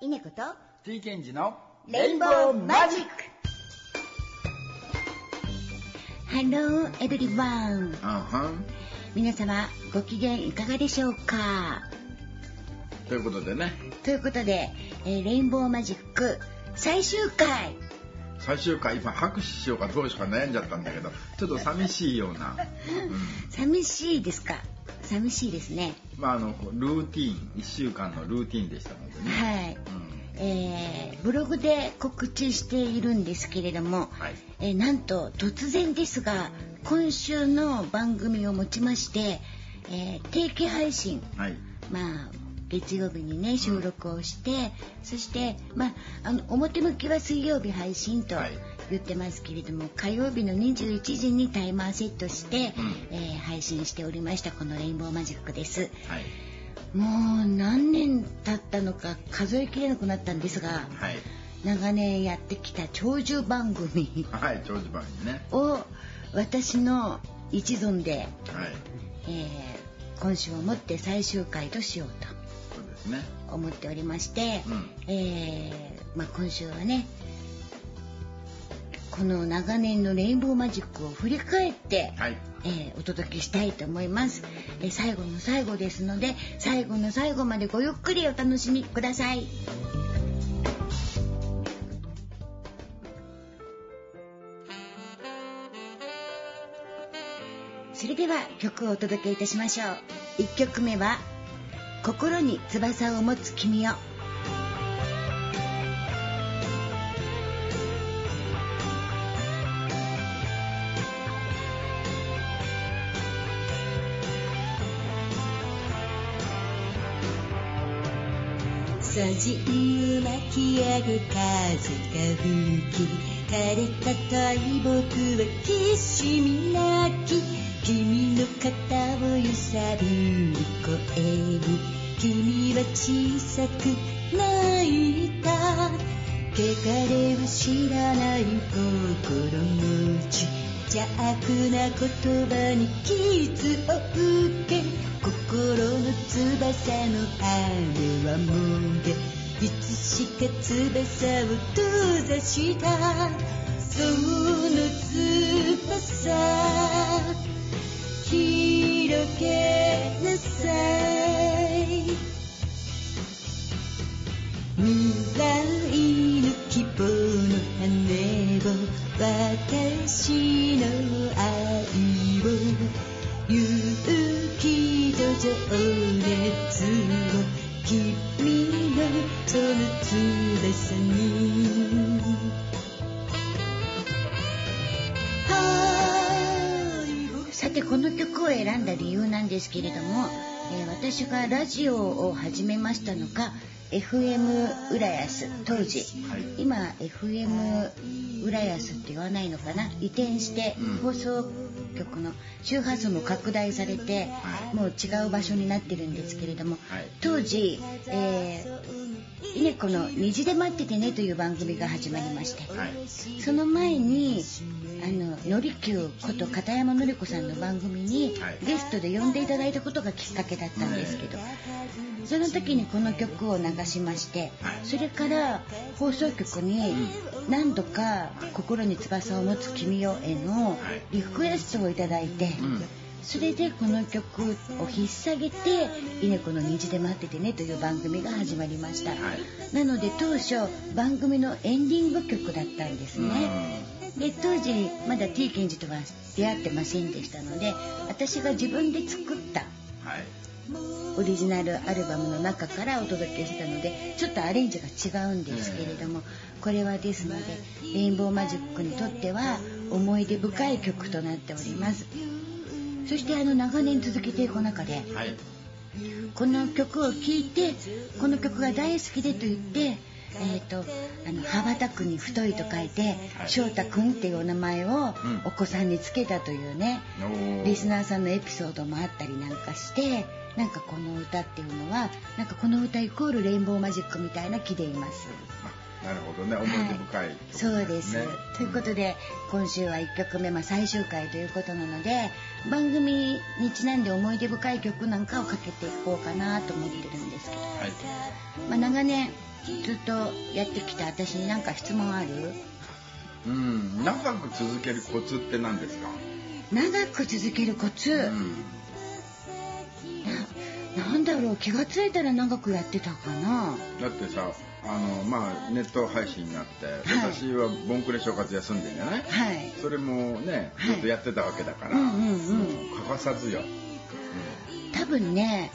稲子と T ケンジのレインボーマジック。 Hello everyone あはん皆様ご機嫌いかがでしょうか？ということでね。ということで、えーレインボーマジック最終回。最終回今拍手しようかどうしようか悩んじゃったんだけどちょっと寂しいような、寂しいですか？寂しいですね。うん、まああのルーティーン。1週間のルーティーンでしたのでね、はい、えーブログで告知しているんですけれども、はい。えーなんと突然ですが今週の番組をもちまして、えー定期配信うん、はい。まあ月曜日にね収録をしてそしてまああの表向きは水曜日配信とはい。言ってますけれども、火曜日の21時にタイマーセットして、うん。えー配信しておりましたこのレインボーマジックです。はいもう何年経ったのか数えきれなくなったんですがはい。長年やってきた長寿番組はい長寿番にね。を私の一存で、はい。えー今週をもって最終回としようとそうですね。思っておりまして、うん。えーまあ、今週はねこの長年のレインボーマジックを振り返って、はいえーお届けしたいと思います、えー最後の最後ですので最後の最後までごゆっくりお楽しみください。それでは曲をお届けいたしましょう。1曲目は「心に翼を持つ君を」じん巻き上げ風が吹き枯れた大木はきしみ泣き君の肩を揺さぶる声に君は小さく泣いた。汚れを知らない心持ち邪悪な言葉に傷を受け心の翼の羽はもげいつしか翼を閉ざした。その翼広げなさい。未来の希望の羽を。私の愛を。勇気と情熱を君のその翼に愛をさてこの曲を選んだ理由なんですけれども、えー私がラジオを始めましたのが FM 浦安当時、はい今 FM 浦安って言わないのかな？移転してうん。放送局の周波数も拡大されて、はい。もう違う場所になってるんですけれども、はい。当時、えー稲子の虹で待っててねという番組が始まりまして、はい。その前にあののりきゅうこと片山のり子さんの番組にはい。ゲストで呼んでいただいたことがきっかけだったんですけど、その時にこの曲を流しまして、はい。それから放送局に何度か「心に翼を持つ君よ」へのリクエストをいただいて、うん。それでこの曲を引っ提げて「稲子の虹で待っててね」という番組が始まりました、はい。なので当初番組のエンディング曲だったんですね、で当時まだ T ケンジとは出会ってませんでしたので私が自分で作ったはいオリジナルアルバムの中からお届けしたのでちょっとアレンジが違うんですけれどもこれはですのでレインボーマジックにとっては思い出深い曲となっております。そしてあの長年続けていく中ではい。この曲を聴いてこの曲が大好きでと言ってえー、とあの羽ばたくに太いと書いてはい。翔太くんっていうお名前をうん。お子さんにつけたというね、おー。リスナーさんのエピソードもあったりなんかしてなんかこの歌っていうのはなんかこの歌イコールレインボーマジックみたいな気でいます。あなるほどね。思い出深い、はい、そうです、ねということで今週は1曲目、まあ、最終回ということなので番組にちなんで思い出深い曲なんかをかけていこうかなと思ってるんですけど、はい。まあ、長年ずっとやってきた私に何か質問ある？うん。長く続けるコツって何ですか、長く続けるコツ、うんななんだろう気がついたら長くやってたかな。だってさあのまあネット配信になって、はい。私はボンクレ正月休んでんじゃない？はい。それもねはい。ずっとやってたわけだから、うんうんうん。欠かさずよ、多分ね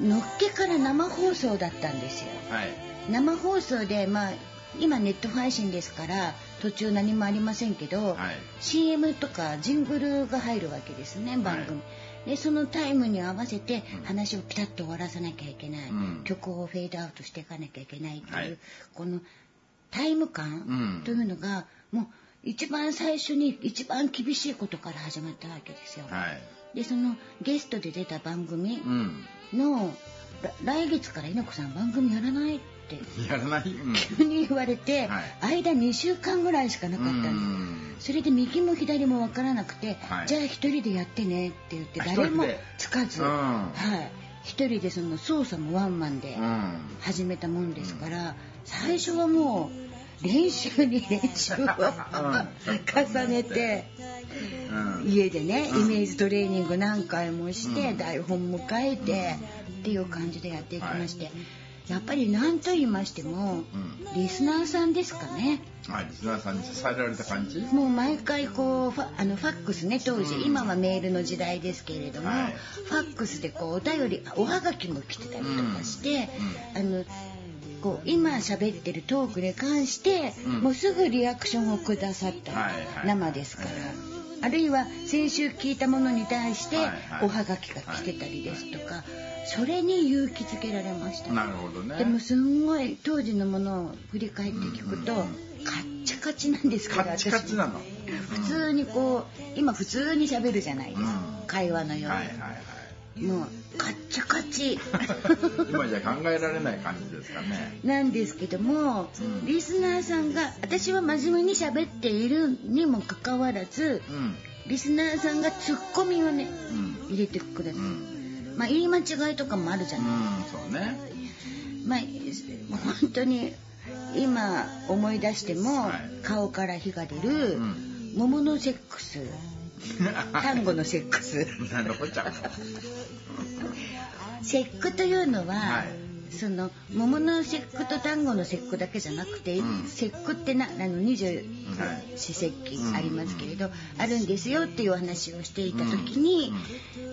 のっけから生放送だったんですよ。うんはい。生放送でまあ今ネット配信ですから途中何もありませんけど、はい。CM とかジングルが入るわけですね番組、でそのタイムに合わせてうん。話をピタッと終わらさなきゃいけない、うん。曲をフェードアウトしていかなきゃいけないっていう、はい。このタイムう感ん。というのが、もう一番最初に一番厳しいことから始まったわけですよ。はい。でそのゲストで出た番組うん。来月から稲子さん番組やらないってやらない、うん、急に言われて、はい。間2週間ぐらいしかなかったんです、うん。それで右も左も分からなくて、はい。じゃあ一人でやってねって言ってあ誰もつかず、うん。はい。一人でその操作もワンマンでうん始めたもんですから、最初はもう練習に練習を重ねて。うん。家でね、うん。イメージトレーニング何回もして、うん。台本も書いて、っていう感じでやっていきまして、やっぱり何と言いましても、うん。リスナーさんですかね。はいリスナーさんに支えられた感じ？もう毎回こうファあのファックスね当時、うん。今はメールの時代ですけれども、はい。ファックスでこうお便りおはがきも来てたりとかして、あのこう今喋ってるトークに関して、うん。もうすぐリアクションをくださったり、はいはい。生ですから。はいあるいは先週聞いたものに対しておはがきが来てたりですとか、それに勇気づけられました。なるほどね。でもすんごい当時のものを振り返って聞くと、うんうんカッチカチなんですけどカッチカチなの。私。普通にこう今普通に喋るじゃないですか、うん。会話のように、はいはいはい。もうカッチカチ。今じゃ考えられない感じですかね。なんですけども、うん。リスナーさんが私は真面目に喋っているにもかかわらずうん。リスナーさんがツッコミをねうん。入れてくださる、うん。まあ言い間違いとかもあるじゃない、うんそうね。まあ本当に今思い出しても、はい。顔から火が出る、うん。桃のセックス単語のセックス。なるほど。ちゃう節句というのは、はい。その桃の節句と単語の節句だけじゃなくて、うん。節句ってなあの二十はい四節気うんありますけれど、あるんですよっていうお話をしていた時に、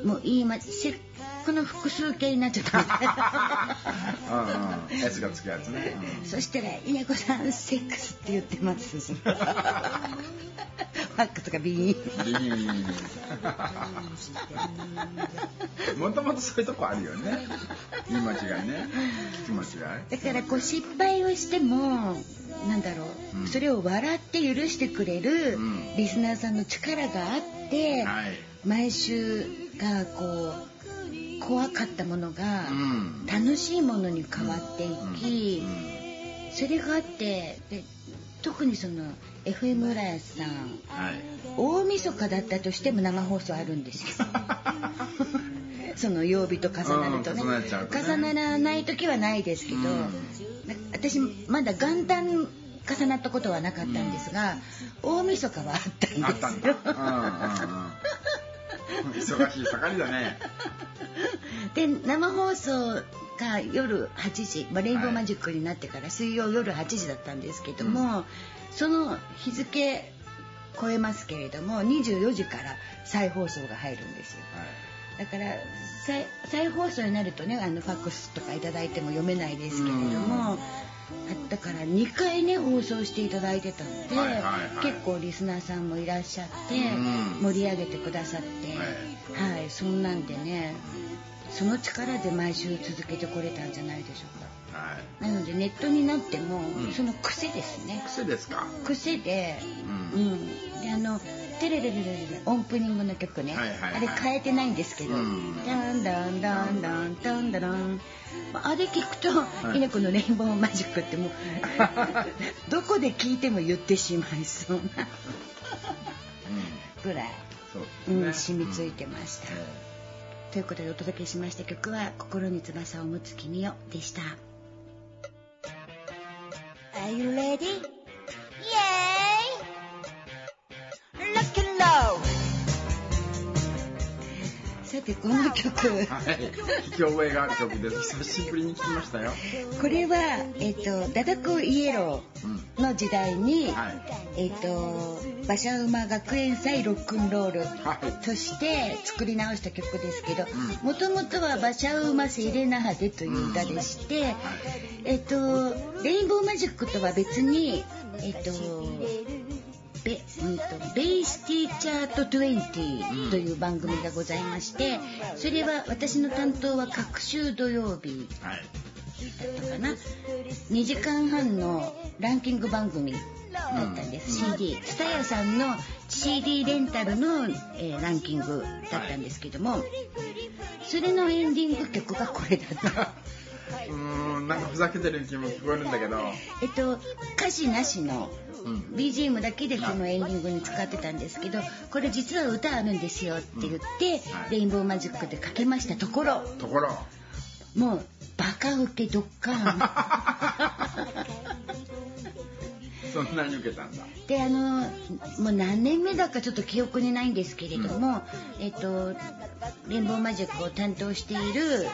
もう言いま節句の複数形になっちゃった。うん S がつくやつね、そしたら「稲子さんセックスって言ってます」ファックスがビーン。うん、ビーン。もともとそういうとこあるよね。言い間違いね。聞き間違い。だからこう失敗をしてもなんだろう、うん。それを笑って許してくれるうん。リスナーさんの力があって、はい。毎週がこう怖かったものがうん。楽しいものに変わっていき、うん。それがあってで特にその FM 浦安さん。はい。大晦日だったとしても生放送あるんですよ。その曜日と重なるとね,、うん重ね。重ならない時はないですけど、うん。私まだ元旦重なったことはなかったんですが、大晦日はあったんですよ。あったんだ。うんうんうん。忙しい盛りだね。で生放送が夜8時、まあ、レインボーマジックになってから水曜夜8時だったんですけども、その日付超えますけれども24時から再放送が入るんですよ。だから再再放送になるとねあのファックスとかいただいても読めないですけれども、だから2回ね放送していただいてたので、はいはいはい。結構リスナーさんもいらっしゃって、うん。盛り上げてくださって、はい、そんなんでねその力で毎週続けてこれたんじゃないでしょうか。はい。なのでネットになっても、ん。その癖ですね。癖ですか？癖で、ううん。んであのテレレレレレオープニングの曲ね、はいはいはい。あれ変えてないんですけど、うん。ダンダンダンダンダンダダンあれ聞くと、い。稲子のレインボーマジックってもう どこで聞いても言ってしまいそうなぐらい、そううん、染みついてました、ということでお届けしました曲は「心に翼を持つ君よ」でした Are you ready? Yay! さてこの曲。はい。聞き覚えがある曲です。久しぶりに聞きましたよ。これは、えっとダダコイエロうんーの時代に、はい。えっと馬車馬学園祭ロックンロールはい。として作り直した曲ですけどうもともとは馬車馬セレナハデという歌でして、えっとレインボーマジックとは別にえっとベ,、うん、とベイシティチャート20という番組がございましてそれは私の担当は各週土曜日はい。だったかな。2時間半のランキング番組だったんです、うん。CD 蔦屋さんの CD レンタルの、えーランキングだったんですけども、それのエンディング曲がこれだったうーんなんかふざけてる気も聞こえるんだけど。えっと歌詞なしのうん。BGM だけでこのエンディングに使ってたんですけどこれ実は歌あるんですよって言って、はい。レインボーマジックでかけました。ところ。ところ。もうバカウケドッカーン。そんなに受けたんだ。であのもう何年目だかちょっと記憶にないんですけれども、えっとレインボーマジックを担当している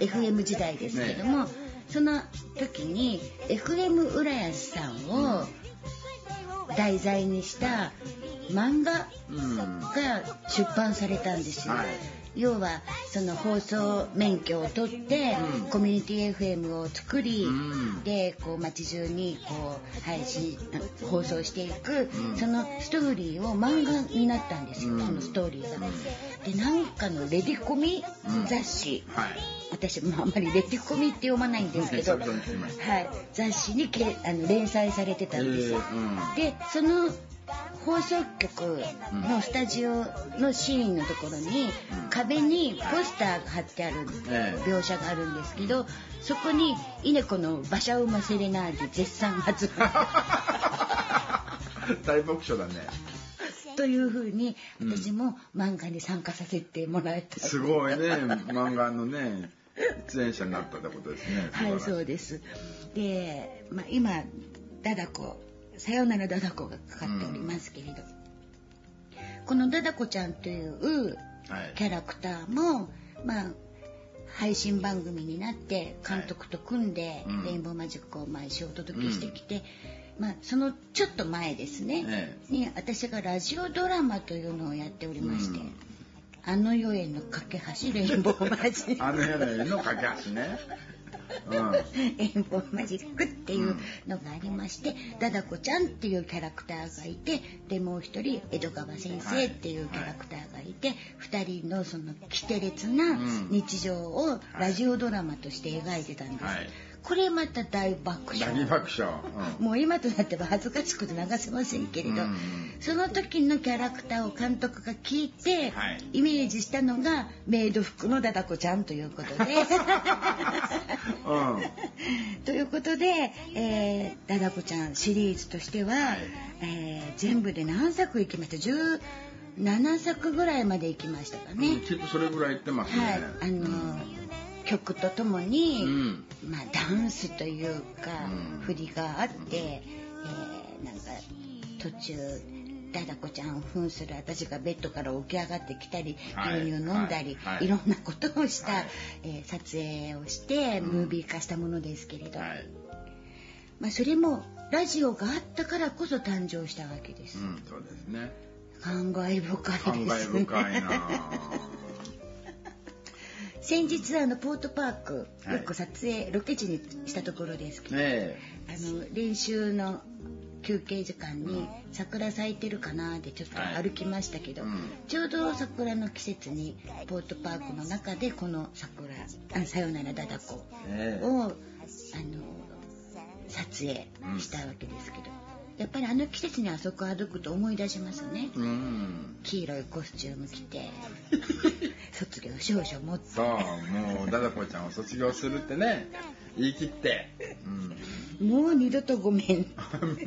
FM 時代ですけども、その時に FM 浦安さんを題材にした漫画うん。が出版されたんですよ。はい要はその放送免許を取って、うん。コミュニティ FM を作り、うん。でこう街中にこう配信放送していく、うん。そのストーリーを漫画になったんですよ、うん。そのストーリーが。でなんかのレディコミうん雑誌、はい。私もあんまりレディコミって読まないんですけど、はい、雑誌にけあの連載されてたんですよ。えーうん。でその放送局のスタジオのシーンのところに壁にポスターが貼ってあるええ。描写があるんですけどそこに稲子の馬車馬セレナーデ絶賛発売。大爆笑だね。というふうにうん。私も漫画に参加させてもらえた。すごいね。漫画のね出演者になったってことですね。はいそうでです。で、まあ、今ダダコさよならダダコがかかっておりますけれど、このダダコちゃんというはいキャラクターもまあ配信番組になって監督と組んで、うん。レインボーマジックを毎週お届けしてきて、まあそのちょっと前ですね、えに私がラジオドラマというのをやっておりまして、うん。あの世への架け橋レインボーマジック。あの夜の架け橋ねうん。レインボーマジックっていうのがありまして、ダダコちゃんっていうキャラクターがいてでもう一人江戸川先生っていうキャラクターがいて、二人のその奇て烈なうん。日常をラジオドラマとして描いてたんです、はいこれまた大爆大笑爆笑。うん。もう今となっては恥ずかしくて流せませんけれど、うんその時のキャラクターを監督が聞いて、はい。イメージしたのがメイド服のダダコちゃんということで。うん。ということで、えー、ダダコちゃんシリーズとしては、はい。えー全部で何作いきました？17作ぐらいまでいきましたかね。きっとそれぐらい言ってますね。はい、あの曲とともに、うん。まあ、ダンスというか、うん。振りがあって、えーなんか途中ダダコちゃんを扮する私がベッドから起き上がってきたり、はい。牛乳飲んだり、はい。はい。いろんなことをした、はい。えー撮影をしてムービー化したものですけれど、はい。まあ、それもラジオがあったからこそ誕生したわけです。うんそうですね。感慨深い感ですね。慨深いな先日あのポートパークはい。よく撮影、ロケ地にしたところですけど、ねあの練習の休憩時間に桜咲いてるかなってちょっと歩きましたけど、はいうん。ちょうど桜の季節にポートパークの中でこの桜「あさよならだだこえ」ねをあの撮影したわけですけど、やっぱりあの季節にあそこ歩くと思い出しますね。うん。黄色いコスチューム着て 卒業証書持って。そうもうダダコちゃんを卒業するってね。言い切って、もう二度とごめん。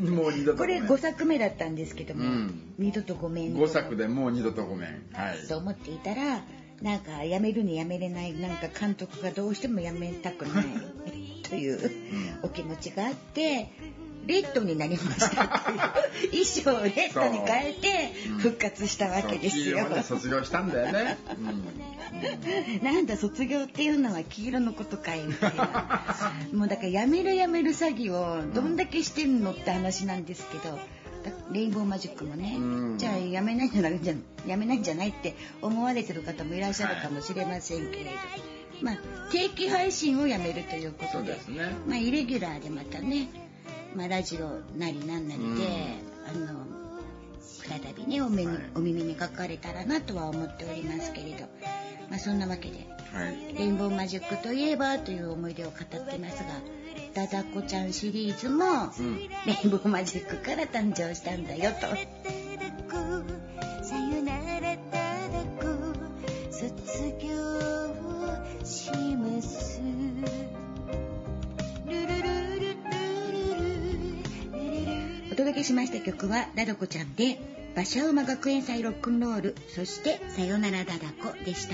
うん、もう二度とこれごめん。5作目だったんですけども、うん。二度とごめん。5作でもう二度とごめん。はい。と思っていたらなんか辞めるに辞めれないなんか監督がどうしても辞めたくない。というお気持ちがあってレッドになりました。という衣装をレッドに変えて復活したわけですよ。そう黄色。で卒業したんだよね、うん。なんだ卒業っていうのは黄色のことかいみたいな。もうだからやめるやめる詐欺をどんだけしてんのって話なんですけどだレインボーマジックもね、うん。じゃあやめないんじゃないじゃやめないんじゃないって思われてる方もいらっしゃるかもしれませんけれど、まあ定期配信をやめるというこそとですね。まあイレギュラーでまたね、まあ、ラジオなりなんなりで、うん。あの再びねお目に、はい。お耳にかかれたらなとは思っておりますけれど、まあ、そんなわけではい。レインボーマジックといえばという思い出を語ってますがダダコちゃんシリーズも、うん。レインボーマジックから誕生したんだよと。さよならただこ卒業しますお届けしました曲はダダコちゃんで馬車馬学園祭ロックンロールそしてさよならダダコでした。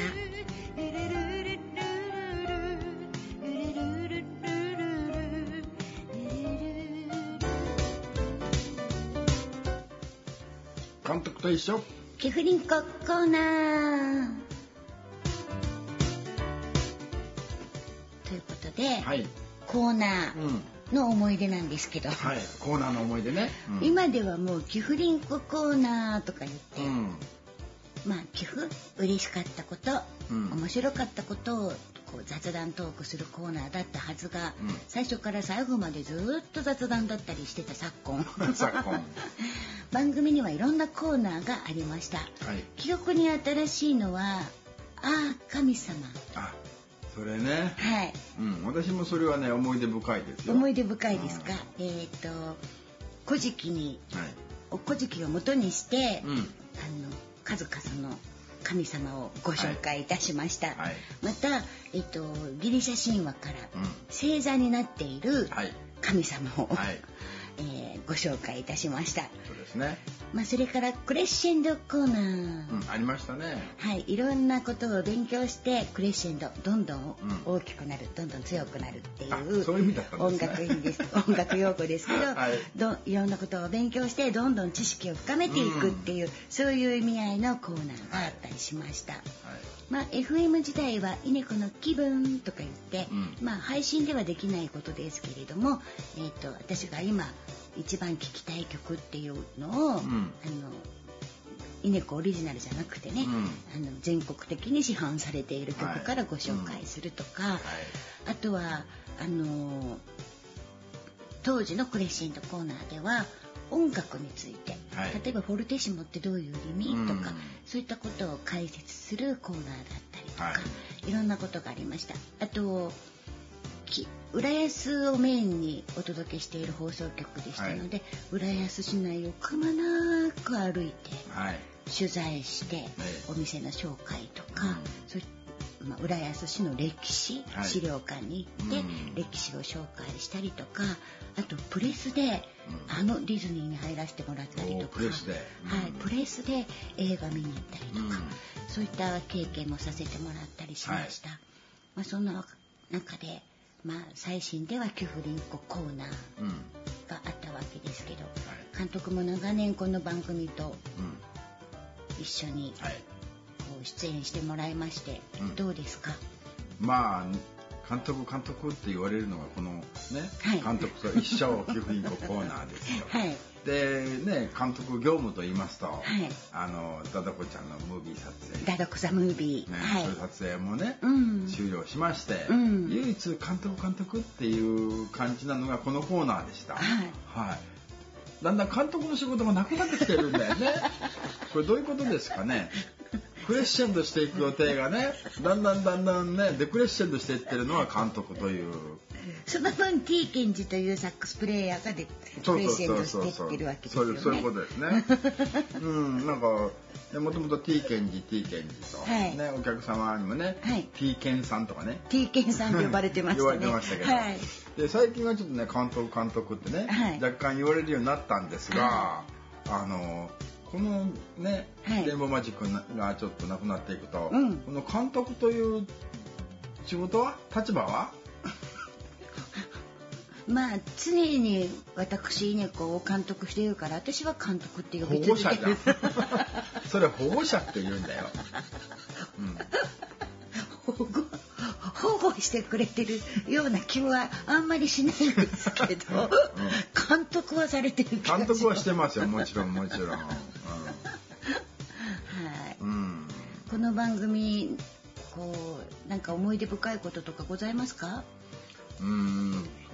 監督と一緒キフリンココーナーということで、はいコーナーうんの思い出なんですけど、はいコーナーの思い出ね、うん、今ではもうキフリンココーナーとか言って、うん。まあ寄付嬉しかったこと、うん。面白かったことをこう雑談トークするコーナーだったはずが、うん。最初から最後までずっと雑談だったりしてた昨今。昨今。番組にはいろんなコーナーがありました。はい。記憶に新しいのは「ああ神様。あそれね」はい。うん。私もそれはね思い出深いですよ。思い出深いですか？えっ、と「古事記」にはい「お古事記」を元にして、うん。あの数々の神様をご紹介いたしました、はい。また、えっと、ギリシャ神話からうん。星座になっているはい。神様を、はいえーご紹介いたしました、そうですね。まあ、それからクレッシェンドコーナー、うんありましたね。はい、いろんなことを勉強してクレッシェンドどんどんうん。大きくなる、どんどん強くなるっていあうそういう意味だったん音ですね。楽です。音楽用語ですけど、はい。どいろんなことを勉強してどんどん知識を深めていくっていう、そういう意味合いのコーナーがあったりしました。はいまあ、FM 時代は「イネコの気分」とか言って、うん。まあ、配信ではできないことですけれども、えー、と私が今一番聴きたい曲っていうのを、ん。あのイネコオリジナルじゃなくてね、うん。あの全国的に市販されている曲からご紹介するとか、あとはあの当時のクレッシェンドコーナーでは音楽について、はい。例えばフォルテッシモってどういう意味、うん。とかそういったことを解説するコーナーだったりとか、、はい。ろんなことがありました。あとき浦安をメインにお届けしている放送局でしたので、浦安市内をくまなく歩いてはい。取材して、えお店の紹介とか、うん。そういまあ、浦安市の歴史、はい。資料館に行って、うん。歴史を紹介したりとかあとプレスで、あのディズニーに入らせてもらったりとかおプレスで。はい。うん、プレスで映画見に行ったりとか、うん。そういった経験もさせてもらったりしました、まあ、そんな中で、まあ、最新ではキュフリンココーナーうん。があったわけですけど、い。監督も長年この番組とうん。一緒に出演してもらいまして、うん。どうですか？まあ監督監督って言われるのがこのね、はい。監督と一生寄付インココーナーですよ。はい。でね監督業務と言いますと、い。あのダダコちゃんのムービー撮影、ダダコザムービー、ねはい。そういう撮影もね、うん。終了しまして、うん。唯一監督監督っていう感じなのがこのコーナーでした。はい。はい。だんだん監督の仕事がなくなってきてるんだよね。これどういうことですかね？クレッシェンドしていく予定がね、だんだんだんだんね、デクレッシェンドしていってるのは監督というその分 T ケンジというサックスプレイヤーがでプレゼントしてってるわけですよね。そういうことですね。うん、なんか、もともと T ケンジ、T ケンジと、はいね、お客様にもね、はい T ケンさんとかね。T ケンさんと呼ばれてましたね。呼ばれてましたけど、はい。で最近はちょっとね監督監督ってね、はい若干言われるようになったんですが、はあのこのね、はい。レインボーマジックがちょっとなくなっていくと、うん。この監督という仕事は立場は？まあ常に私稲子を監督しているから私は監督って呼保び続ける。それ保護者って言うんだよ、うん。保護保護してくれてるような気はあんまりしないんですけど、監督はされてる監督はしてますよもちろんもちろんうんこの番組こうなんか思い出深いこととかございますか？うーん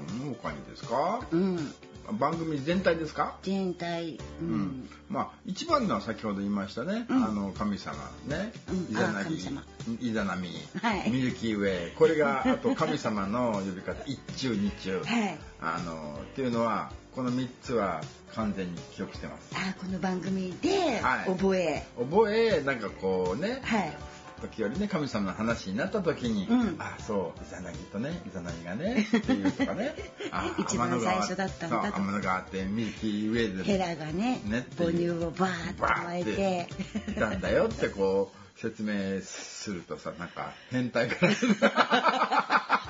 その他にですか？うん。番組全体ですか？全体、ううん。ん、まあ一番のは先ほど言いましたね、うん。あの神様ね、うん。イザナギイザナミ、はい。ミルキーウェイ。これがあと神様の呼び方。一中二中、はい。あのっていうのはこの3つは完全に記憶してます。あこの番組ではい。覚え、覚えなんかこうね、はい。時折ね神様の話になった時に、うん。あそうイザナギとねイザナギがねっていうとかね。あ一番最初だったんだと。天の川ってミルキーウェイでヘラがねね母乳をバーッと巻いて。いたんだよってこう説明するとさなんか変態から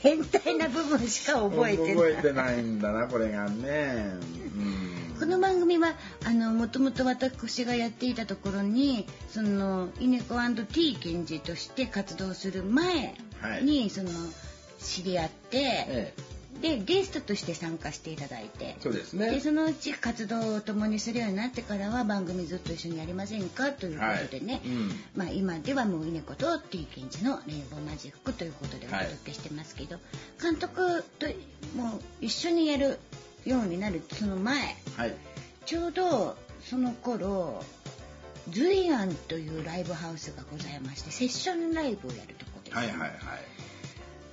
変態な部分しか覚えてない。覚えてないんだなこれがね、うん、この番組はあのもともと私がやっていたところにそのイネコ &T 検事として活動する前に、その知り合って、ええでゲストとして参加していただいて。そうですでねそのうち活動を共にするようになってからは番組ずっと一緒にやりませんかということでね、はい。うん。まあ、今ではもう稲子と T ケンジのレインボーマジックということでお届けしてますけど、監督ともう一緒にやるようになるその前はい。ちょうどその頃ズイアンというライブハウスがございましてセッションライブをやるとこです、はいはいはい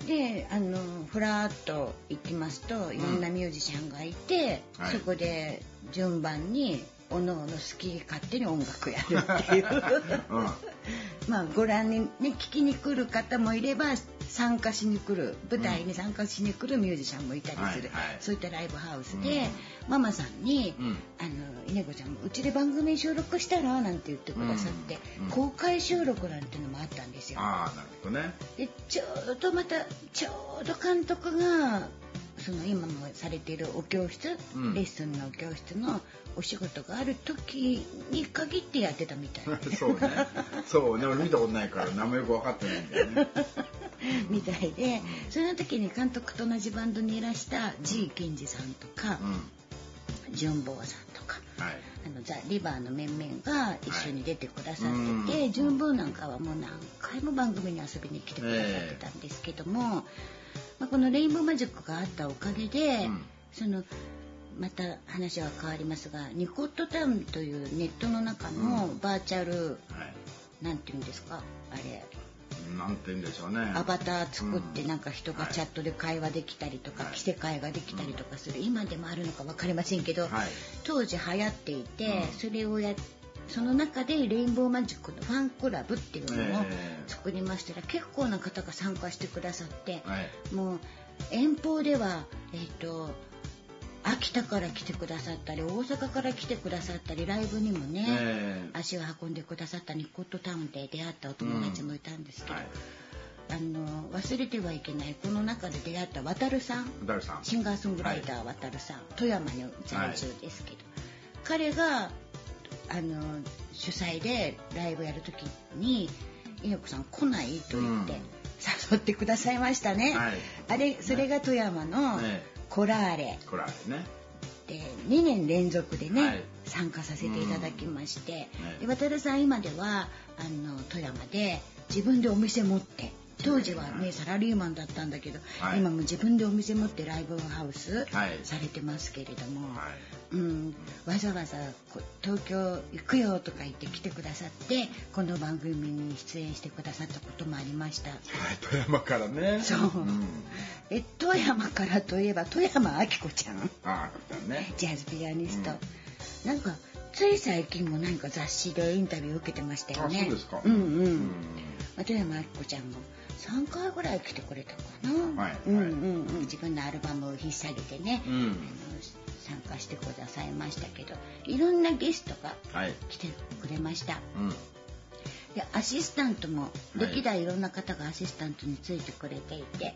であのふらっと行きますといろんなミュージシャンがいて、はい。そこで順番におのおの好き勝手に音楽やるっていう。うん。まあご覧にね聞きに来る方もいれば参加しに来る舞台に参加しに来るミュージシャンもいたりする、はいはい。そういったライブハウスで、ママさんにうん「あの稲子ちゃんうちで番組収録したら?」なんて言ってくださって、うん。うん。公開収録なんていうのもあったんですよ。ああなるほどね。でちょうどまたちょうど監督がその今もされているお教室、うん。レッスンのお教室のお仕事がある時に限ってやってたみたいで そうね。そう。ね俺見たことないから名前よく分かってないんだよね。みたいでその時に監督と同じバンドにいらした G 健二さんとかうん。純坊さんとかはい。あのザ・リバーの面々が一緒に出てくださはいってて、うん。純坊なんかはもう何回も番組に遊びに来てくださってたんですけども、まあ、このレインボーマジックがあったおかげで、うん。そのまた話は変わりますがニコットタウンというネットの中のバーチャル、はい。なんていうんですか？あれ。なんて言うんでしょうね。アバター作ってうん。なんか人がチャットで会話できたりとか、はい。着せ替えができたりとかする、今でもあるのか分かりませんけど、はい。当時流行っていて、うん。それをやその中でレインボーマジックのファンクラブっていうのをええ。作りました。ら、結構な方が参加してくださって、はい。もう遠方ではえっ、と秋田から来てくださったり大阪から来てくださったりライブにもね、ええ。足を運んでくださったニコットタウンで出会ったお友達もいたんですけど、はい。あの忘れてはいけないこの中で出会った渡るさん。誰さん。シンガーソングライター渡るさん、富山に在住ですけど、彼があの主催でライブやる時に「猪子さん来ない?」と言って、うん誘ってくださいましたね。はい。あれそれが富山のえコラーレ。これあれね。で2年連続でね、はい。参加させていただきまして、うん。で渡るさん今ではあの富山で自分でお店持って当時はねサラリーマンだったんだけど、はい。今も自分でお店持ってライブハウスはい。されてますけれども、はい。うん、わざわざこ東京行くよとか言って来てくださってこの番組に出演してくださったこともありました。はい富山からね。そう。ん。え富山からといえば富山明子ちゃん。ああね。ジャズピアニスト、なんかつい最近も何か雑誌でインタビュー受けてましたよね。あそうですか。うんうん、うん富山明子ちゃんも3回ぐらい来てくれたかな、はい。うんうんうん。自分のアルバムを引っ提げてね、うん。あの参加してくださいましたけどいろんなゲストがはい。来てくれました。うんでアシスタントもはい歴代いろんな方がアシスタントについてくれていて、はい。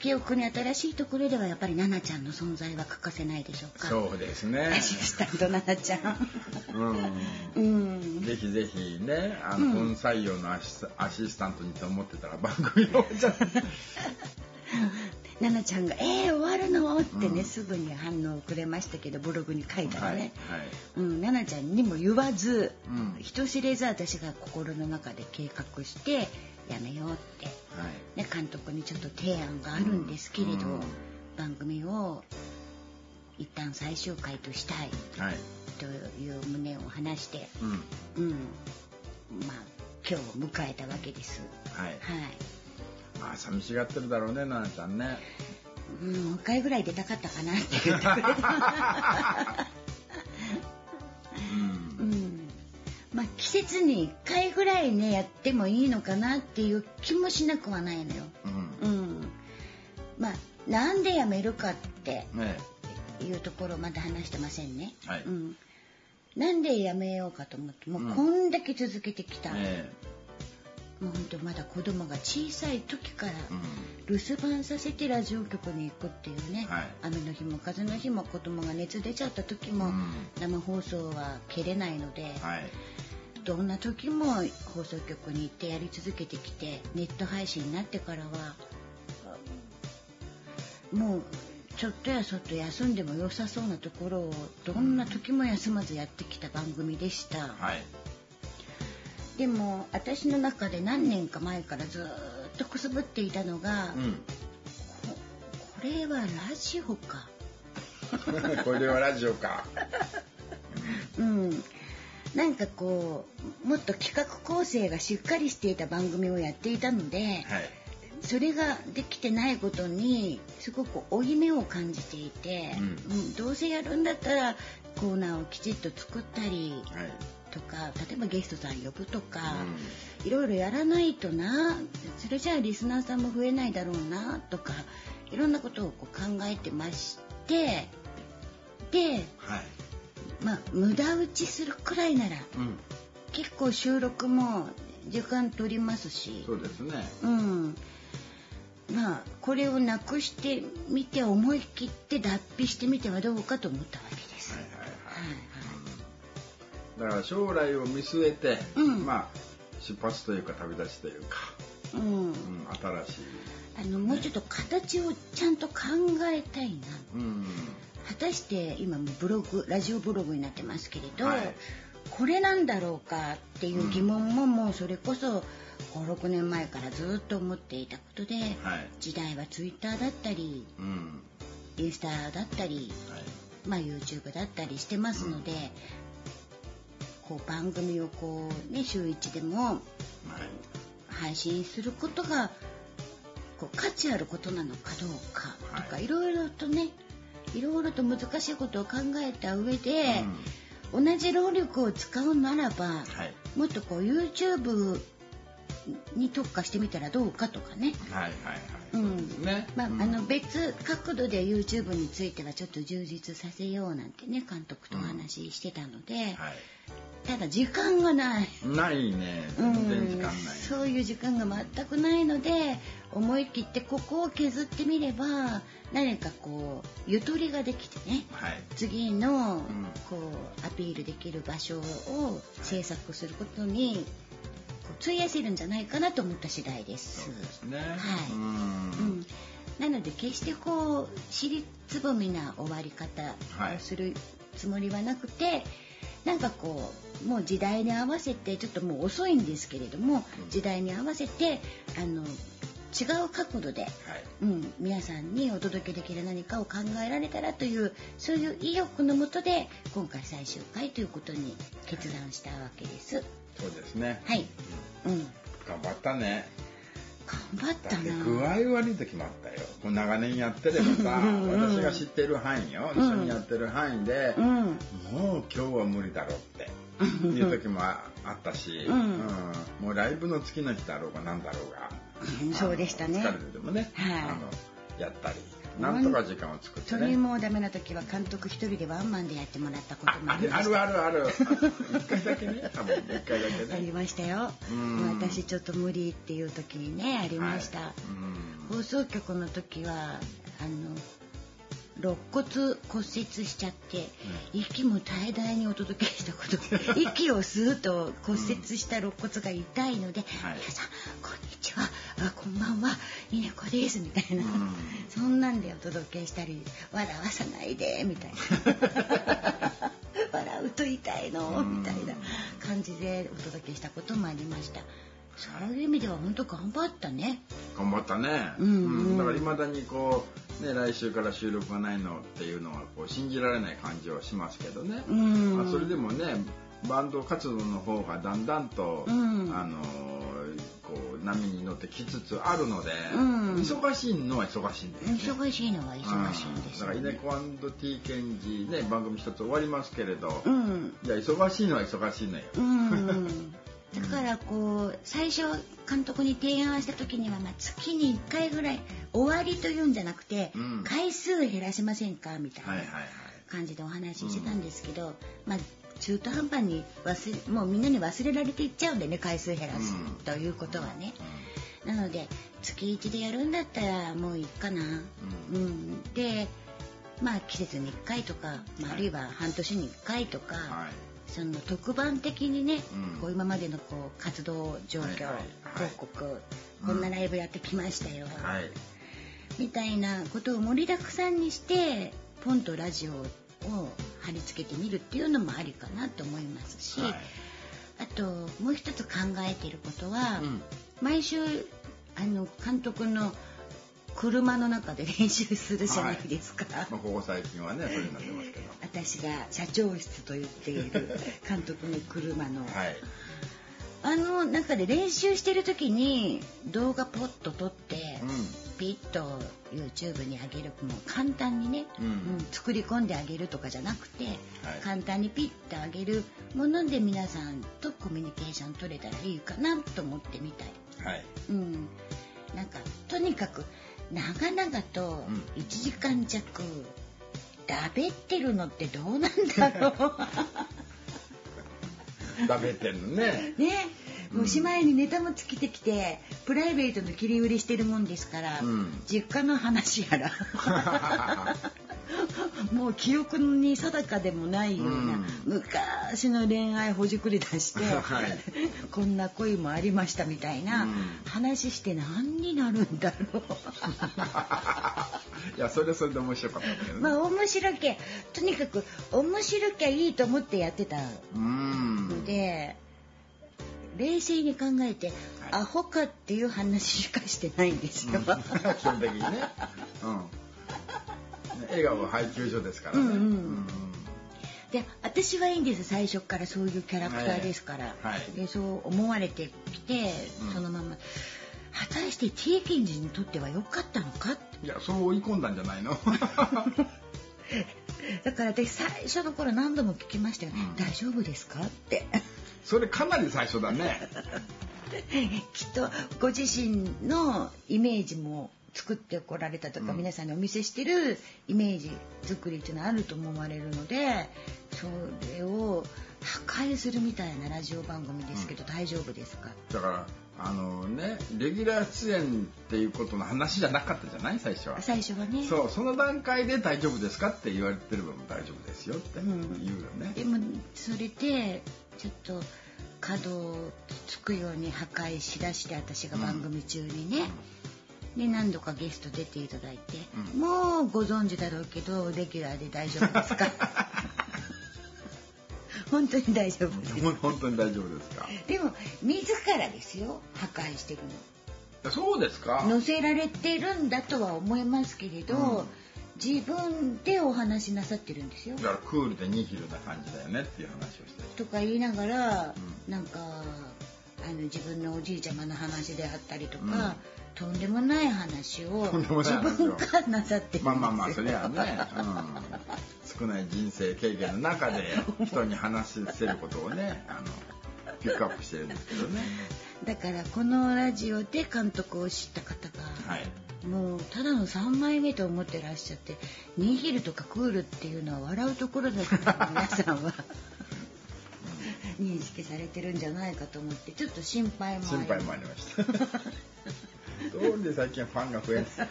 記憶に新しいところではやっぱり奈々ちゃんの存在は欠かせないでしょうか？そうですね。アシスタント奈々ちゃん。うん。うん。ぜひぜひねあの、うん。本採用のアシスアシスタントにと思ってたら番組のじゃ 奈々ちゃんが「えー、終わるの?」ってね、うん。すぐに反応をくれましたけどブログに書いたらはいはい。ね、うん、奈々ちゃんにも言わず、うん。人知れず私が心の中で計画してやめようって、はい。ね、監督にちょっと提案があるんですけれど、うん。番組を一旦最終回としたいはい。という旨を話して、うん。うん、まあ今日を迎えたわけです。はい。はいまあ寂しがってるだろうね奈々ちゃんねうん、もう一回ぐらい出たかったかなって言ってくれた。うんうん。まあ季節に一回ぐらいねやってもいいのかなっていう気もしなくはないのよ。うんうん。まあなんでやめるかってねいうところまだ話してませんね。はいうん。なんでやめようかと思ってもうこんだけ続けてきた。えもう本当まだ子供が小さい時から。うん留守番させてラジオ局に行くっていうね、はい雨の日も風の日も子供が熱出ちゃった時も、うん生放送は蹴れないので、はいどんな時も放送局に行ってやり続けてきてネット配信になってからはもうちょっとやそっと休んでも良さそうなところをどんな時も休まずやってきた番組でした。はいでも私の中で何年か前からずーっとくすぶっていたのが、うんここれはラジオか。これはラジオか うん。なんかこうもっと企画構成がしっかりしていた番組をやっていたので、はいそれができてないことにすごく負い目を感じていて、うんうんどうせやるんだったらコーナーをきちっと作ったりはいとか例えばゲストさん呼ぶとか、ういろいろやらないとなそれじゃあリスナーさんも増えないだろうなとかいろんなことをこう考えてましてではい。まあ無駄打ちするくらいならうん。結構収録も時間取りますしそうですね。うん。まあこれをなくしてみて思い切って脱皮してみてはどうかと思ったわけです。はいはいはい。はいだから将来を見据えて、うん。まあ出発というか旅立ちというか、はいうんうん、新しい、あのもうちょっと形をちゃんと考えたいな。うん、果たして今もブログラジオブログになってますけれど、はい。これなんだろうかっていう疑問ももうそれこそ56年前からずっと思っていたことで、はい、時代はツイッターだったりうん、インスタだったり、はい、まあ、YouTube だったりしてますので、こう番組をこう、ね、週1でもはい、配信することがこう価値あることなのかどうかとか、はい。い、ろいろとねいろいろと難しいことを考えた上で、同じ労力を使うならば、もっとこう YouTube に特化してみたらどうかとかね。はい、はい、はい、うん。ね。まあ、うん。あの別角度で YouTube についてはちょっと充実させようなんてね監督とお話ししてたので、はただ時間がない、い、ないね、うん全然時間ない。そういう時間が全くないので思い切ってここを削ってみれば何かこうゆとりができてねはい、次のん。こうアピールできる場所を制作することに費やせるんじゃないかなと思った次第です。そうですね。はい。うん。うん、なので決してこう尻つぼみな終わり方をするつもりはなくて、なんかこうもう時代に合わせてちょっともう遅いんですけれども、うん。時代に合わせてあの違う角度で、はい。うん、皆さんにお届けできる何かを考えられたらというそういう意欲のもとで今回最終回ということに決断したわけです。そうですね。はい、うん、頑張ったね頑張ったな。具合悪い時もあったよ。長年やってればさ私が知ってる範囲よ、一緒にやってる範囲で、うん、もう今日は無理だろうって。いう時もああったし、うん。もうライブの月の日だろうが何だろうが、うん。そうでしたね。疲れててもね、はい。あのやったりなんとか時間を作ってそれね。もうダメな時は監督一人でワンマンでやってもらったこともあありました。あるあるある。一回だけね、多分一回だけありね。ましたよ。うん私ちょっと無理っていう時にねありました。はい放送局の時はあの肋骨骨折しちゃって、息も大々にお届けしたこと 息を吸うと骨折した肋骨が痛いので「はい皆さんこんにちはあこんばんは。稲子です」みたいな、うん。そんなんでお届けしたり「笑わさないで」みたいな「笑うと痛いの」うん。みたいな感じでお届けしたこともありました。そういう意味では本当頑張ったね。頑張ったね。うん。うん。だから未だにこうね来週から収録がないのっていうのはこう信じられない感じはしますけどね。うん。まあそれでもねバンド活動の方がだんだんと、うん。あのこう波に乗ってきつつあるので、うん。忙しいのは忙しいんですよね。忙しいのは忙しいんですだからイネコ &T ケンジね番組一つ終わりますけれど、うん。いや忙しいのは忙しいのよ。うん。だからこう最初監督に提案した時には、まあ、月に1回ぐらい終わりというんじゃなくて、うん。回数減らしませんかみたいな。感じでお話ししてたんですけど、まあ中途半端に忘れもうみんなに忘れられていっちゃうんでね回数減らすうんということはね、なので月1でやるんだったらもういいかな、ううん、でまあ季節に1回とか、まあ、あるいは半年に1回とか、はい。その特番的にね、うん。こう今までのこう活動状況、はいはい。はい報告、うんこんなライブやってきましたよ、はい。みたいなことを盛りだくさんにしてポンとラジオを貼り付けてみるっていうのもありかなと思いますし、はいあともう一つ考えていることは、うん毎週あの監督の車の中で練習するじゃないですか。まあここ最近はねそういうになってますけど。私が社長室と言っている監督の車の、はい。あの中で練習してる時に動画ポッと撮って、うピッと YouTube に上げるもう簡単にね、うんうん作り込んであげるとかじゃなくて、はい簡単にピッと上げるもので皆さんとコミュニケーション取れたらいいかなと思ってみたい。ん。はい。うん、なんかとにかく長々とうん1時間弱だべってるのってどうなんだろ 食べてんのね。う ねもうしまいにネタも尽きてきてプライベートの切り売りしてるもんですから、うん実家の話やら もう記憶に定かでもないような、うん昔の恋愛ほじくり出して、はいこんな恋もありましたみたいなうん話して何になるんだろう。いやそれはそれで面白かったけどね。まあ面白きゃとにかく面白きゃいいと思ってやってたうん。冷静に考えて、アホかっていう話しかしてないんですよ。うん。基本的にね。うん。笑顔は配給所ですからね。うんうん。で私はいいんです。最初からそういうキャラクターですから、はい。でそう思われてきて、うん。そのまま果たして T ケンジにとっては良かったのかいやそう追い込んだんじゃないの。だから私最初の頃何度も聞きましたよ、うん。大丈夫ですかってそれかなり最初だね。きっとご自身のイメージも作ってこられたとか、うん皆さんにお見せしてるイメージ作りっていうのはあると思われるのでそれを破壊するみたいなラジオ番組ですけど、大丈夫ですか？だからあのねレギュラー出演っていうことの話じゃなかったじゃない？最初は。最初はねそうその段階で大丈夫ですかって言われてれば大丈夫ですよって言うよね。でもそれでちょっと角をつくように破壊しだして私が番組中にね、で何度かゲスト出ていただいて、うん。もうご存知だろうけどレギュラーで大丈夫ですか？本当に大丈夫です。本当に大丈夫ですか？でも自らですよ破壊してるの。そうですか。載せられてるんだとは思いますけれど、うん自分でお話しなさってるんですよ。だ。からクールでニヒルな感じだよねっていう話をしてるとか言いながら、うなんかあの自分のおじいちゃまの話であったりとか、とんでもない話をとんでもない自話を。分からなさってるんですよ。まあまあまあそりゃあね、うん、少ない人生経験の中で 人に話せることをねあのピックアップしてるんですけどね。だからこのラジオで監督を知った方が、はいもうただの3枚目と思ってらっしゃってニヒルとかクールっていうのは笑うところだと皆さんは。認識されてるんじゃないかと思ってちょっと心配もあり心配もありました。どうで最近ファンが増えんす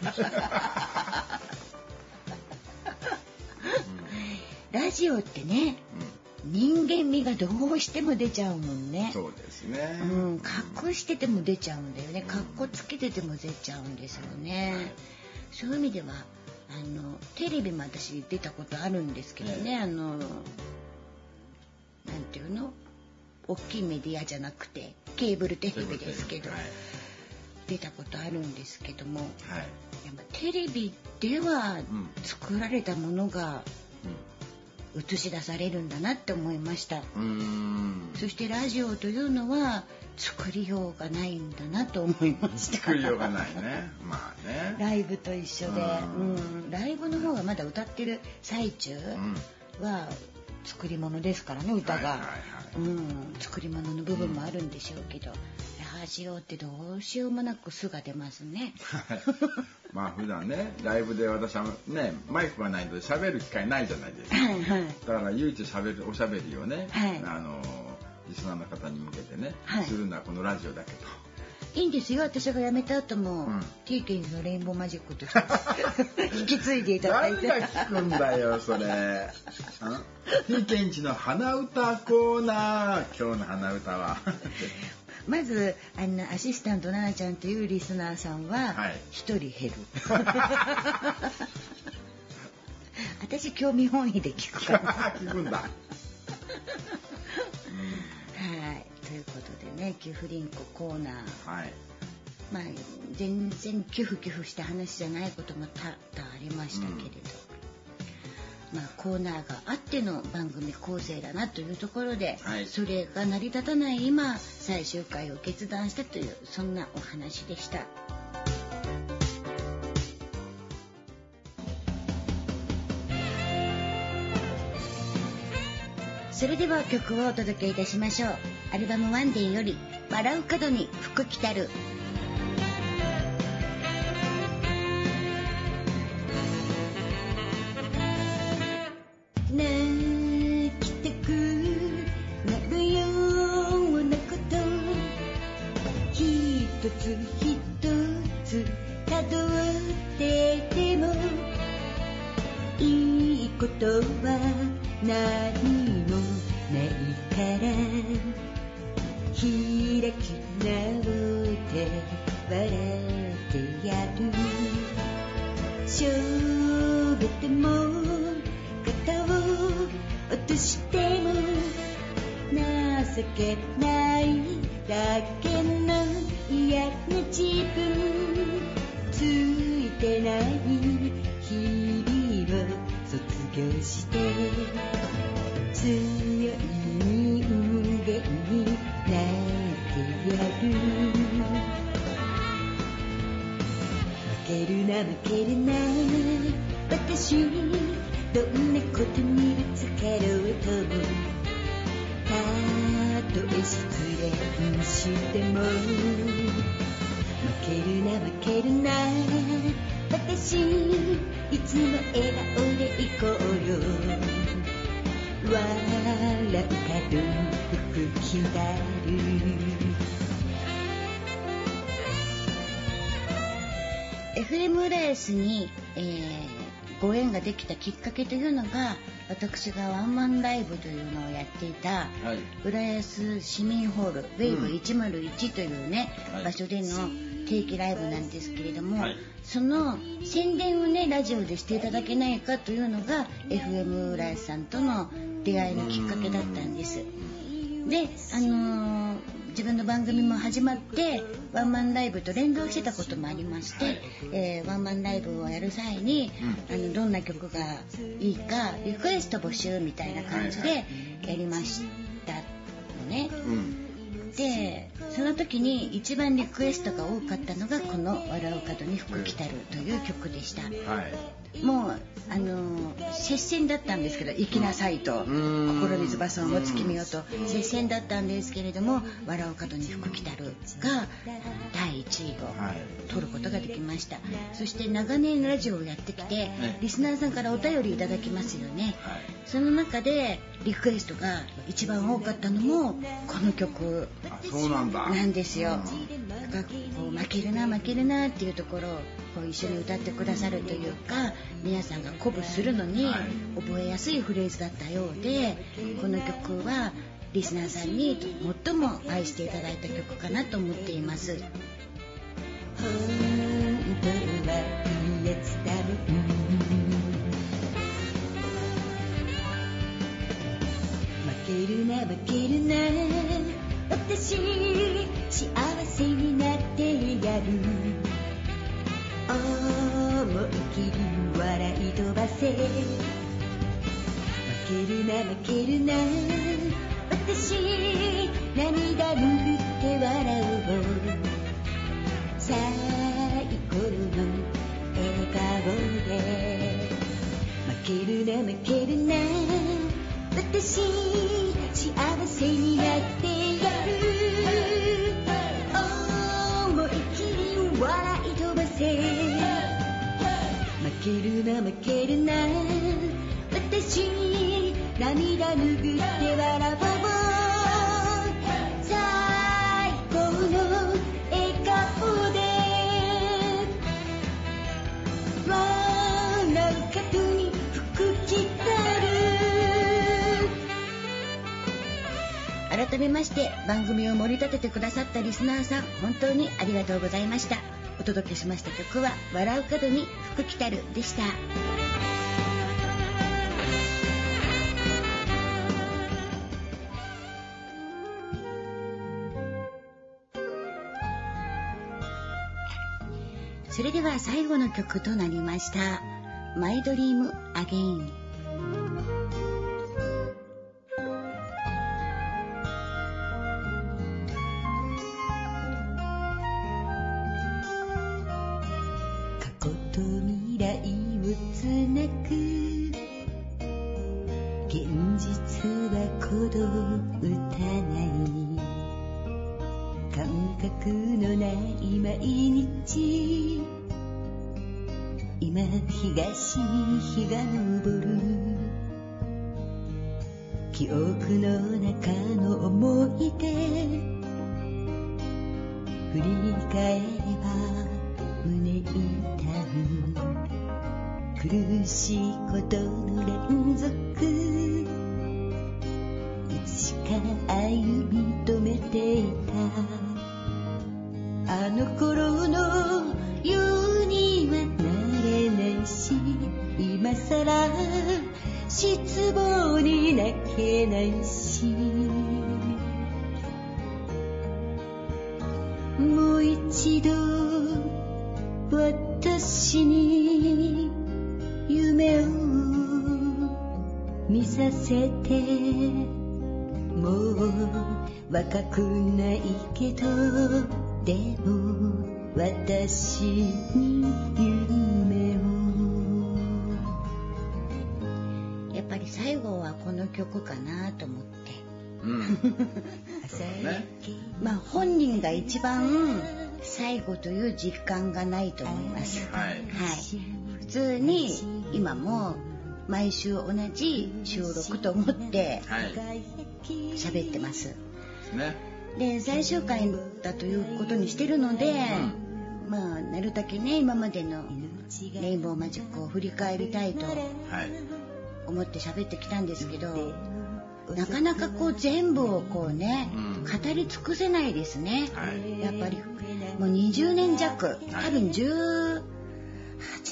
ラジオってね人間味がどうしても出ちゃうもんね。そうですね、うん、隠してても出ちゃうんだよね。格好つけてても出ちゃうんですよね。そういう意味では、あのテレビも私出たことあるんですけどね、あのなんていうの、大きいメディアじゃなくてケーブルテレビですけど、はい。出たことあるんですけども、はい。やっぱテレビではん。作られたものが映し出されるんだなって思いました。そしてラジオというのは作りようがないんだなと思いました。作りようがないね。まあね。ライブと一緒で、ううん、ライブの方がまだ歌ってる最中うん。は作り物ですからね歌が、うん、作り物の部分もあるんでしょうけど、ラジオってどうしようもなく素が出ますね。はいまあ普段ねライブで私はねマイクがないので喋る機会ないじゃないですかはいはい。だから唯一喋るおしゃべりをね、はいあのリスナーの方に向けてね、はいするのはこのラジオだけと。いいんですよ私が辞めた後も、うん T ケンズのレインボーマジックと 引き継いでいただいて誰が聞くんだよそれ。ん T ケンチの鼻歌コーナー今日の鼻歌は。まずあのアシスタント奈々ちゃんというリスナーさんははい。一人減る、私興味本位で聞くから。は聞くんだ。い。ということでね「キュフリンココーナー。はい。」まあ全然キュフキュフした話じゃないことも多々ありましたけれど、まあコーナーがあっての番組構成だなというところで、はい。それが成り立たない今最終回を決断したというそんなお話でした。それでは曲をお届けいたしましょう。アルバム「ワンデーより「笑う角に福来たる」けないだけの嫌な自分ついてない日々を卒業して強い人間になってやる負けるな負けるな私どんなことにぶつかろうともとえ失恋しても負けるな負けるな私いつも笑顔で行こうよ笑う角福来たる FM 浦安に、えーご縁ができたきっかけというのが私がワンマンライブというのをやっていたはい。浦安市民ホールウェイブうん101というね、はい。場所での定期ライブなんですけれども、はい。その宣伝をねラジオでしていただけないかというのが FM 浦安さんとの出会いのきっかけだったんです。で、あのー自分の番組も始まってワンマンライブと連動してたこともありまして、はい。えーワンマンライブをやる際に、あのどんな曲がいいかリクエスト募集みたいな感じでやりましたのね。うん。でその時に一番リクエストが多かったのがこの「笑う角に服着たる」という曲でした。はい。もうあの接戦だったんですけど「行きなさい」と「ん。心水ばさんを月見よ」と接戦だったんですけれども「笑う角に服着たる」が第1位をはい。取ることができました。そして長年ラジオをやってきてリスナーさんからお便りいただきますよね。はい。その中でリクエストが一番多かったのもこの曲。なんですよ。だからこう負けるな負けるなっていうところをこう一緒に歌ってくださるというか皆さんが鼓舞するのにはい。覚えやすいフレーズだったようでこの曲はリスナーさんに最も愛していただいた曲かなと思っています。負けるな負けるな。私幸せになってやる思い切り笑い飛ばせ。負けるな負けるな。私涙拭って笑おう最後の笑顔で。負けるな負けるな。私幸せになってやる。思い切り笑い飛ばせ。けるな負けるな。私涙拭って笑おう最高の笑顔で笑う。角に服着たる。改めまして番組を盛り立ててくださったリスナーさん本当にありがとうございました。届けしました曲は「笑う角に服着たる」でした。それでは最後の曲となりました「マイドリームアゲイン」けないしもう一度私に夢を見させてもう若くないけどでも私に夢曲かなと思って。うん。朝ね。まあ本人が一番最後という実感がないと思います。はい。はい。普通に今も毎週同じ収録と思ってはい喋ってます。ねで最終回だということにしてるので、まあなるだけね今までのレインボーマジックを振り返りたいとはい思って喋ってきたんですけどなかなかこう全部をこうね、うん。語り尽くせないですね、はい。やっぱり。もう20年弱多分18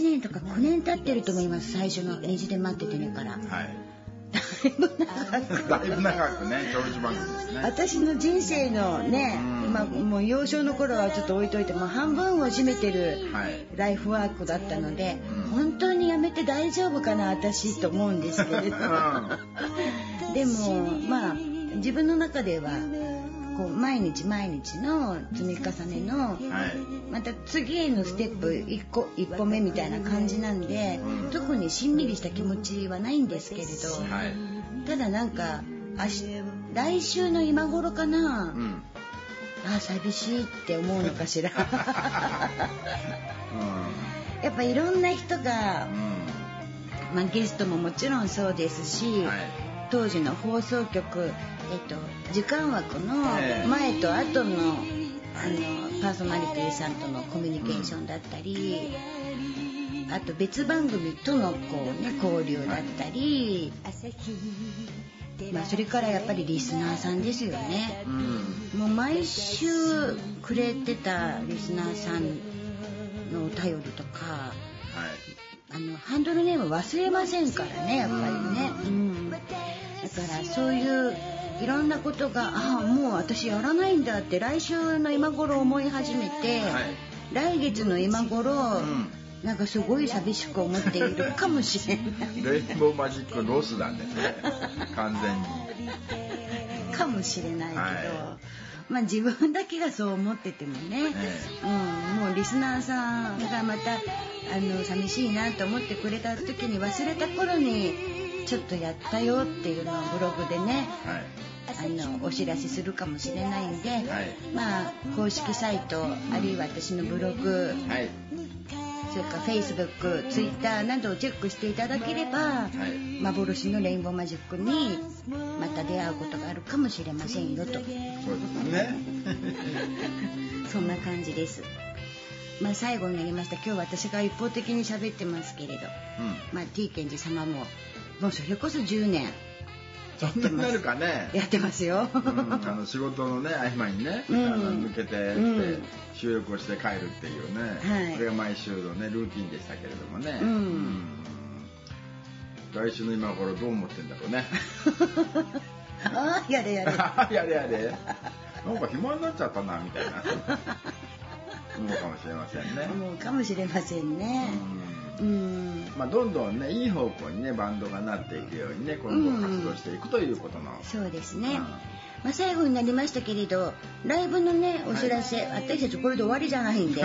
年とか9年経ってると思います最初の「虹で待っててね」から。はい だいぶ長くね長寿番組ですね。私の人生のね、うん。まあ、もう幼少の頃はちょっと置いといてもう半分を占めてるはい。ライフワークだったので、うん。本当にやめて大丈夫かな私と思うんですけれど。でもまあ自分の中ではこう毎日毎日の積み重ねのはい。また次へのステップ一個一歩目みたいな感じなんで、うん。特にしんみりした気持ちはないんですけれど、はい。ただなんか来週の今頃かな、うん。あ寂しいって思うのかしら。うやっぱいろんな人が、まあ、ゲストももちろんそうですし、はい当時の放送局、えっと、時間枠のええ。前と後の,、あのパーソナリティさんとのコミュニケーションだったり、あと別番組とのこう、ね、交流だったり、まあ、それからやっぱりリスナーさんですよね。うん。もう毎週くれてたリスナーさんのお便りとかはい。あのハンドルネーム忘れませんからねやっぱりね、うん、だからそういういろんなことがああもう私やらないんだって来週の今頃思い始めて、はい。来月の今頃、ん。なんかすごい寂しく思っているかもしれない。レインボーマジックロスなんですね。完全に。かもしれないけど、はい。まあ自分だけがそう思っててもね、うん、もうリスナーさんがまたあの寂しいなと思ってくれた時に忘れた頃にちょっとやったよっていうのをブログでねはい。あのお知らせするかもしれないんで、はい。まあ公式サイトあるいは私のブログはい。それから Facebook、Twitter などをチェックしていただければ、はい。幻のレインボーマジックにまた出会うことがあるかもしれませんよと。そうですね。そんな感じです。まあ最後になりました。今日私が一方的に喋ってますけれど、まあ T ケンジ様ももうそれこそ10年。そんなになるかね。やってますよ。うんあの仕事のね合間にね、うん。あの抜けてって、うん。収録をして帰るっていうね、はい。それが毎週のねルーティンでしたけれどもね、うん。来週の今頃どう思ってんだろうね。あ あやれやれ。やれやれ。なんか暇になっちゃったなみたいな。思うかもしれませんね、思うかもしれませんね。ううん。ん。まあ、どんどんねいい方向にねバンドがなっていくようにね今後活動していくということの、そうですね。うん。まあ、最後になりましたけれどライブのねお知らせ、私たちこれで終わりじゃないんで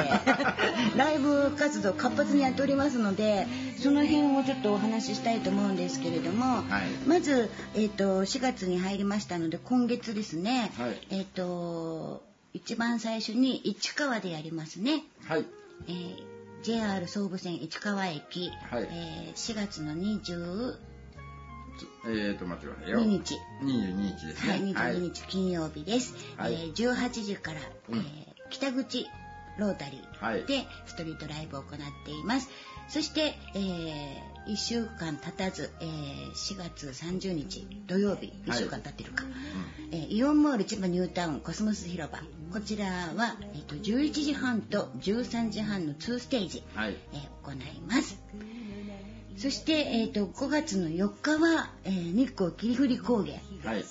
ライブ活動活発にやっておりますのでその辺をちょっとお話ししたいと思うんですけれども、はい。まず、えー、と4月に入りましたので今月ですね、はい。えっ、と一番最初に市川でやりますね。はい。えー JR 総武線市川駅、はい。えー4月の22えーと待ってくださいよ。日。22日ですね。はい、22日金曜日です。はい。えー18時から、うん。えー北口ロータリはい。ーでストリートライブを行っています。そして、え1週間経たず、えー4月30日土曜日、1週間経ってるか、えーイオンモール千葉ニュータウンコスモス広場、こちらは、えーと11時半と13時半の2ステージ、はい。えー行います。そして、えーと5月の4日は、えー日光霧降高原、はい。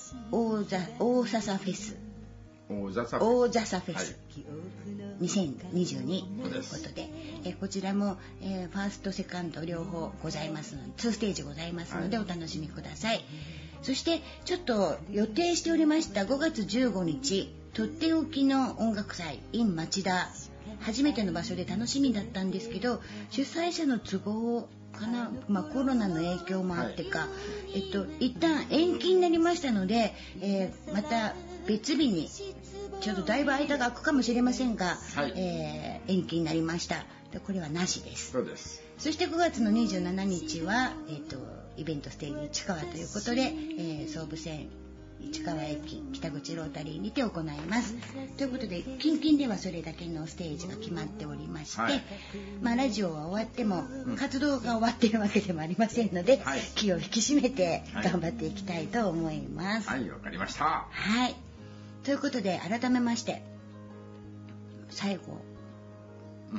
大笹フェス。大笹フェス、はい2022ということでえこちらも、えーファーストセカンド両方ございますので2ステージございますのでおはい。楽しみください、そしてちょっと予定しておりました5月15日とっておきの音楽祭 in 町田。初めての場所で楽しみだったんですけど主催者の都合かな、まあ、コロナの影響もあってか、えっと一旦延期になりましたので、えーまた別日にちょっとだいぶ間が空くかもしれませんが、はい。えー延期になりました。でこれはなしです。そうです。そして5月の27日は、えー、とイベントステージ市川ということで、えー総武線市川駅北口ロータリーにて行います。ということで近々ではそれだけのステージが決まっておりまして、はい。まあ、ラジオは終わってもうん。活動が終わっているわけでもありませんので、はい。気を引き締めてはい。頑張っていきたいと思います。はいわかりました。はい。ということで改めまして最後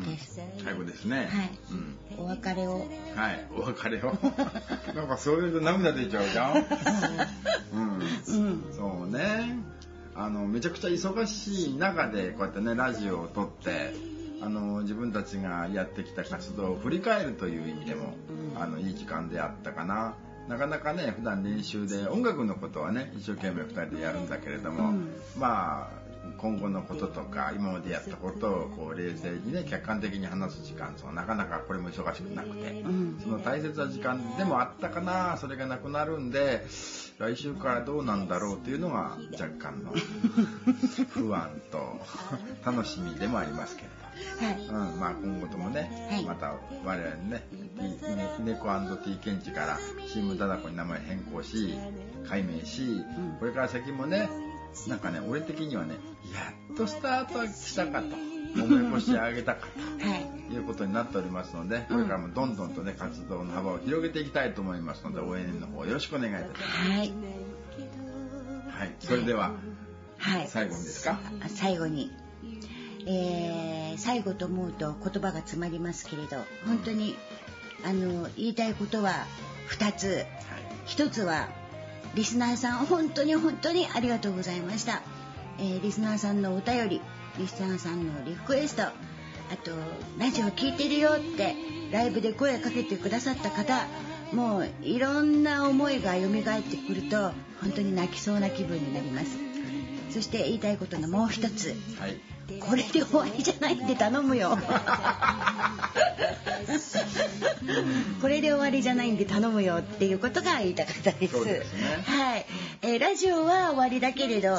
です、最後ですね。はいうん。お別れをはい、お別れを。なんかそういうと涙出ちゃうじゃん。うん。うんそうね。あの、めちゃくちゃ忙しい中で、こうやってね、ラジオを撮って、あの、自分たちがやってきた活動を振り返るという意味でも、あの、いい時間であったかな。なかなかね、普段練習で音楽のことはね、一生懸命二人でやるんだけれども、うん。まあ、今後のこととか今までやったことをこう冷静にね客観的に話す時間そのなかなかこれも忙しくなくて、うん。その大切な時間でもあったかなそれがなくなるんで来週からどうなんだろうっていうのが若干の不安と 楽しみでもありますけれはい。ど、うん、まあ今後ともね、はい。また我々ねね猫 &T ケンチからチームダダコに名前変更し改名し、ん。これから先もねなんかね俺的にはねやっとスタートしたかと思い越し上げたか はい。ということになっておりますのでこれからもどんどんとね活動の幅を広げていきたいと思いますので応援の方よろしくお願いいたします。はい。はい、それでははい。最後にですか？あ最後に、えー最後と思うと言葉が詰まりますけれど本当にあの言いたいことは2つ。はい。1つはリスナーさん本当に本当にありがとうございました、えーリスナーさんのお便りリスナーさんのリクエストあとラジオ聞いてるよってライブで声かけてくださった方もういろんな思いが蘇ってくると本当に泣きそうな気分になります。そして言いたいことのもう一つ。はい。これで終わりじゃないって頼むよ。これで終わりじゃないんで頼むよっていうことが言いたかったです。ですね。はい、えーラジオは終わりだけれど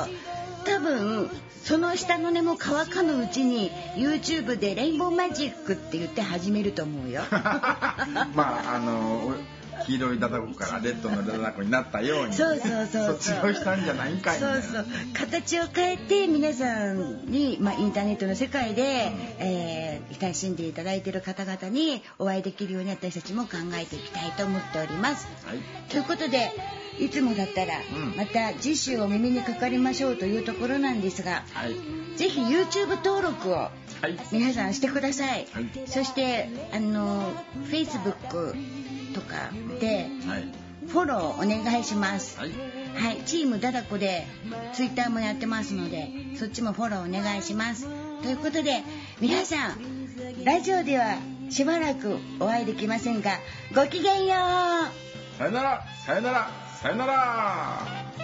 多分その下の根も乾かぬうちに YouTube でレインボーマジックって言って始めると思うよ。まああの黄色いダダコからレッドのダダコになったようにそうそうそう卒業したんじゃないんかいそうそう。形を変えて皆さんに、まあ、インターネットの世界で、えー親しんでいただいている方々にお会いできるように私たちも考えていきたいと思っております。はい。ということでいつもだったら、うん。また次週お耳にかかりましょうというところなんですがはい。ぜひ YouTube 登録をはい。皆さんしてください、はい。そしてあの Facebook とかではい。フォローお願いします。はい。はい、チームダダコでツイッターもやってますのでそっちもフォローお願いします。ということで皆さんラジオではしばらくお会いできませんがごきげんよう。さよならさよならさよなら